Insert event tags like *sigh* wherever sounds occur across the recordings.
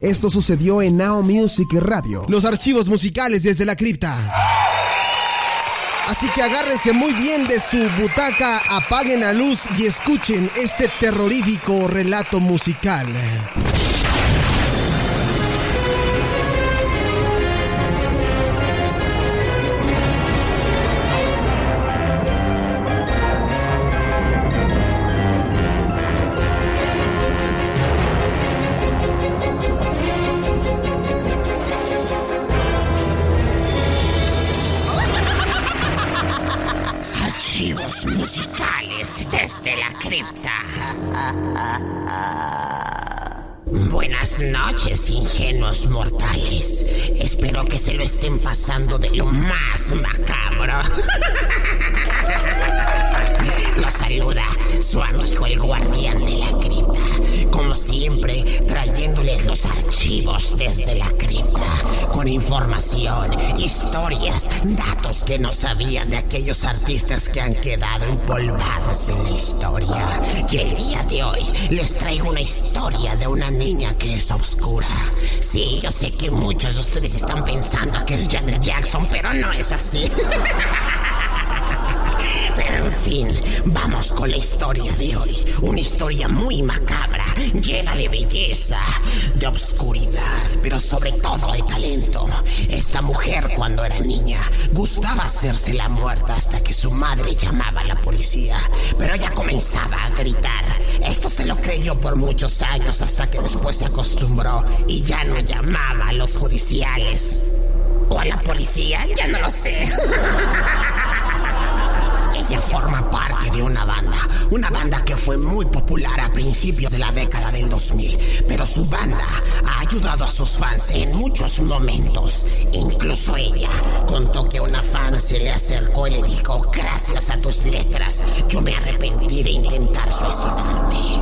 Esto sucedió en Now Music Radio. Los archivos musicales desde la cripta. Así que agárrense muy bien de su butaca, apaguen la luz y escuchen este terrorífico relato musical. Musicales desde la cripta. Buenas noches, ingenuos mortales. Espero que se lo estén pasando de lo más macabro. *laughs* Los saluda su amigo el guardián de la cripta. Como siempre, trayéndoles los archivos desde la cripta. Con información, historias, datos que no sabían de aquellos artistas que han quedado empolvados en la historia. Y el día de hoy les traigo una historia de una niña que es oscura. Sí, yo sé que muchos de ustedes están pensando que es Janet Jackson, pero no es así. *laughs* Pero en fin, vamos con la historia de hoy. Una historia muy macabra, llena de belleza, de obscuridad, pero sobre todo de talento. Esta mujer cuando era niña gustaba hacerse la muerta hasta que su madre llamaba a la policía. Pero ella comenzaba a gritar. Esto se lo creyó por muchos años hasta que después se acostumbró y ya no llamaba a los judiciales. O a la policía, ya no lo sé. *laughs* Ella forma parte de una banda, una banda que fue muy popular a principios de la década del 2000, pero su banda ha ayudado a sus fans en muchos momentos. Incluso ella contó que una fan se le acercó y le dijo, gracias a tus letras, yo me arrepentí de intentar suicidarme.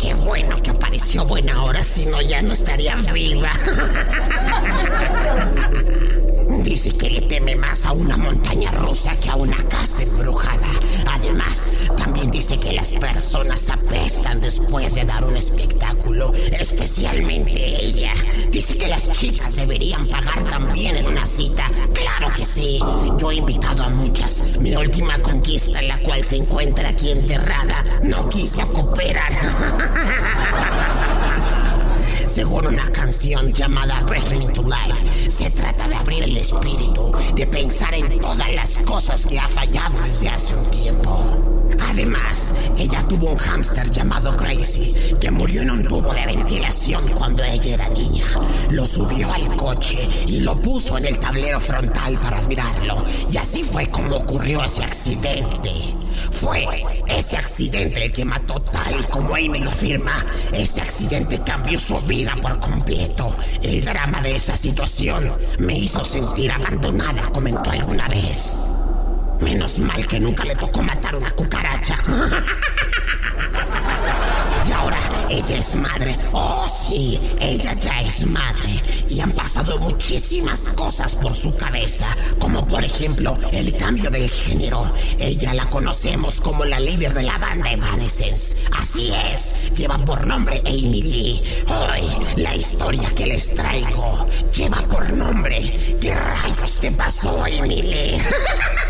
Qué bueno que apareció buena hora, si no ya no estaría viva. *laughs* Dice que le teme más a una montaña rusa que a una casa embrujada. Además, también dice que las personas apestan después de dar un espectáculo, especialmente ella. Dice que las chicas deberían pagar también en una cita. Claro que sí. Yo he invitado a muchas. Mi última conquista, la cual se encuentra aquí enterrada, no quiso cooperar. *laughs* según una canción llamada Breathing to Life. Se trata de abrir el espíritu, de pensar en todas las cosas que ha fallado desde hace un tiempo. Además, ella tuvo un hámster llamado Crazy, que murió en un tubo de ventilación cuando ella era niña. Lo subió al coche y lo puso en el tablero frontal para admirarlo. Y así fue como ocurrió ese accidente. Fue ese accidente el que mató tal como Amy lo afirma. Ese accidente cambió su vida por completo. El drama de esa situación me hizo sentir abandonada, comentó alguna vez. Menos mal que nunca le tocó matar una cucaracha. *laughs* Ella es madre. Oh, sí, ella ya es madre. Y han pasado muchísimas cosas por su cabeza, como por ejemplo el cambio del género. Ella la conocemos como la líder de la banda Evanescence. Así es, lleva por nombre Amy Lee. Hoy, la historia que les traigo lleva por nombre ¿Qué rayos te pasó, Amy Lee? *laughs*